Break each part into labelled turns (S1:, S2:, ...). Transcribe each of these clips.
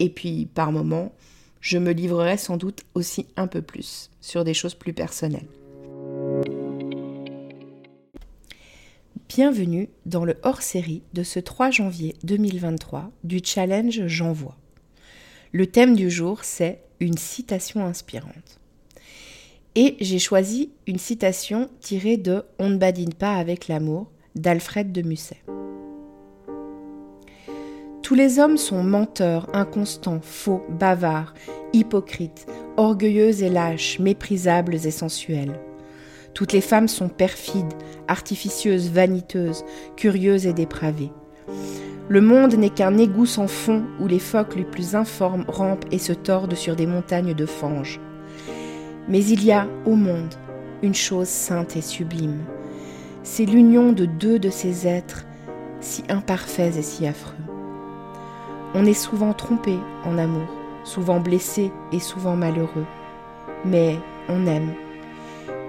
S1: Et puis, par moments, je me livrerai sans doute aussi un peu plus sur des choses plus personnelles. Bienvenue dans le hors-série de ce 3 janvier 2023 du challenge J'envoie. Le thème du jour, c'est une citation inspirante. Et j'ai choisi une citation tirée de On ne badine pas avec l'amour d'Alfred de Musset. Tous les hommes sont menteurs, inconstants, faux, bavards, hypocrites, orgueilleux et lâches, méprisables et sensuels. Toutes les femmes sont perfides, artificieuses, vaniteuses, curieuses et dépravées. Le monde n'est qu'un égout sans fond où les phoques les plus informes rampent et se tordent sur des montagnes de fange. Mais il y a au monde une chose sainte et sublime. C'est l'union de deux de ces êtres si imparfaits et si affreux. On est souvent trompé en amour, souvent blessé et souvent malheureux. Mais on aime.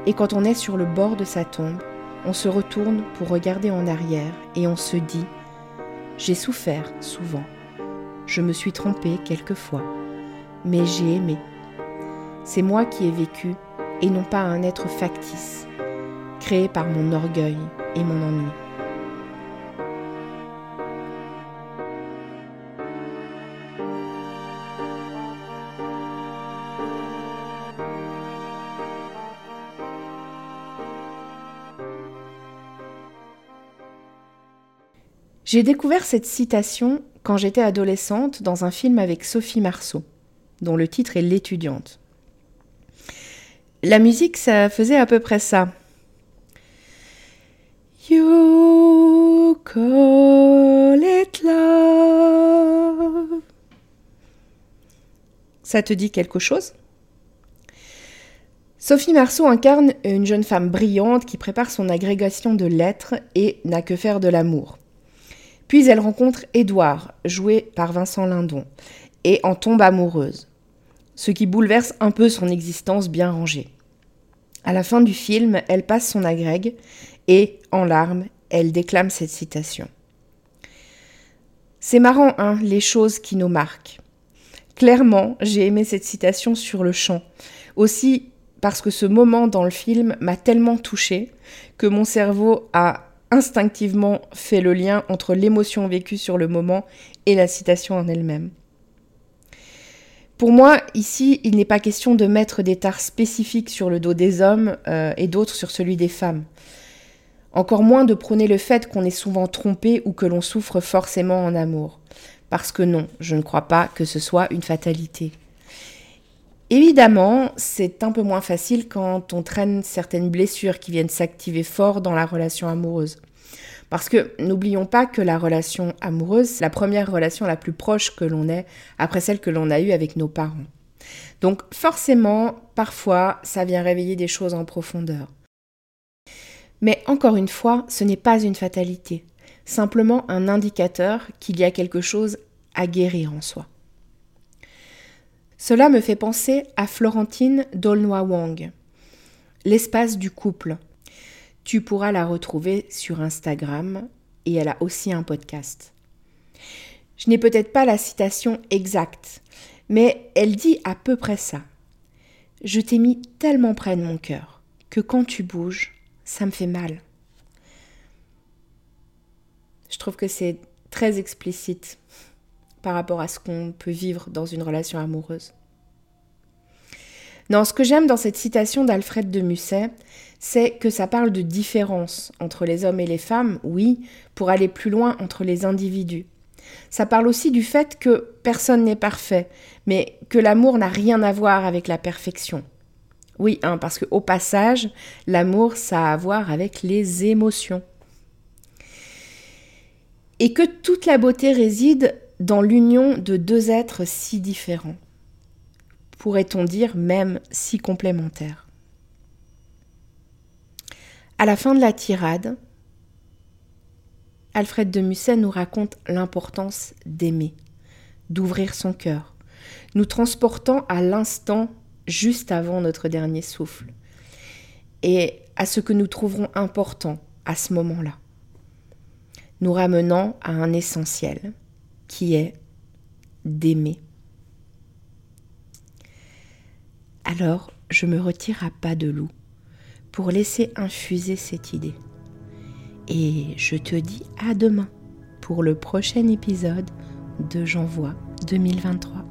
S1: Et quand on est sur le bord de sa tombe, on se retourne pour regarder en arrière et on se dit J'ai souffert souvent. Je me suis trompé quelquefois. Mais j'ai aimé. C'est moi qui ai vécu et non pas un être factice, créé par mon orgueil et mon ennui. J'ai découvert cette citation quand j'étais adolescente dans un film avec Sophie Marceau, dont le titre est L'étudiante. La musique, ça faisait à peu près ça. You call it love. Ça te dit quelque chose? Sophie Marceau incarne une jeune femme brillante qui prépare son agrégation de lettres et n'a que faire de l'amour. Puis elle rencontre Édouard, joué par Vincent Lindon, et en tombe amoureuse, ce qui bouleverse un peu son existence bien rangée. À la fin du film, elle passe son agrègue et, en larmes, elle déclame cette citation. C'est marrant, hein, les choses qui nous marquent. Clairement, j'ai aimé cette citation sur le champ. Aussi parce que ce moment dans le film m'a tellement touchée que mon cerveau a instinctivement fait le lien entre l'émotion vécue sur le moment et la citation en elle-même. Pour moi, ici, il n'est pas question de mettre des tares spécifiques sur le dos des hommes euh, et d'autres sur celui des femmes. Encore moins de prôner le fait qu'on est souvent trompé ou que l'on souffre forcément en amour. Parce que non, je ne crois pas que ce soit une fatalité. Évidemment, c'est un peu moins facile quand on traîne certaines blessures qui viennent s'activer fort dans la relation amoureuse. Parce que n'oublions pas que la relation amoureuse, c'est la première relation la plus proche que l'on ait après celle que l'on a eue avec nos parents. Donc forcément, parfois, ça vient réveiller des choses en profondeur. Mais encore une fois, ce n'est pas une fatalité, simplement un indicateur qu'il y a quelque chose à guérir en soi. Cela me fait penser à Florentine Dolnoy Wang, l'espace du couple. Tu pourras la retrouver sur Instagram et elle a aussi un podcast. Je n'ai peut-être pas la citation exacte, mais elle dit à peu près ça. Je t'ai mis tellement près de mon cœur que quand tu bouges, ça me fait mal. Je trouve que c'est très explicite par rapport à ce qu'on peut vivre dans une relation amoureuse. Non, ce que j'aime dans cette citation d'Alfred de Musset, c'est que ça parle de différence entre les hommes et les femmes, oui, pour aller plus loin entre les individus. Ça parle aussi du fait que personne n'est parfait, mais que l'amour n'a rien à voir avec la perfection. Oui, hein, parce qu'au passage, l'amour, ça a à voir avec les émotions. Et que toute la beauté réside dans l'union de deux êtres si différents. Pourrait-on dire même si complémentaires. À la fin de la tirade, Alfred de Musset nous raconte l'importance d'aimer, d'ouvrir son cœur, nous transportant à l'instant juste avant notre dernier souffle, et à ce que nous trouverons important à ce moment-là, nous ramenant à un essentiel, qui est d'aimer. Alors, je me retire à pas de loup pour laisser infuser cette idée. Et je te dis à demain pour le prochain épisode de J'envoie 2023.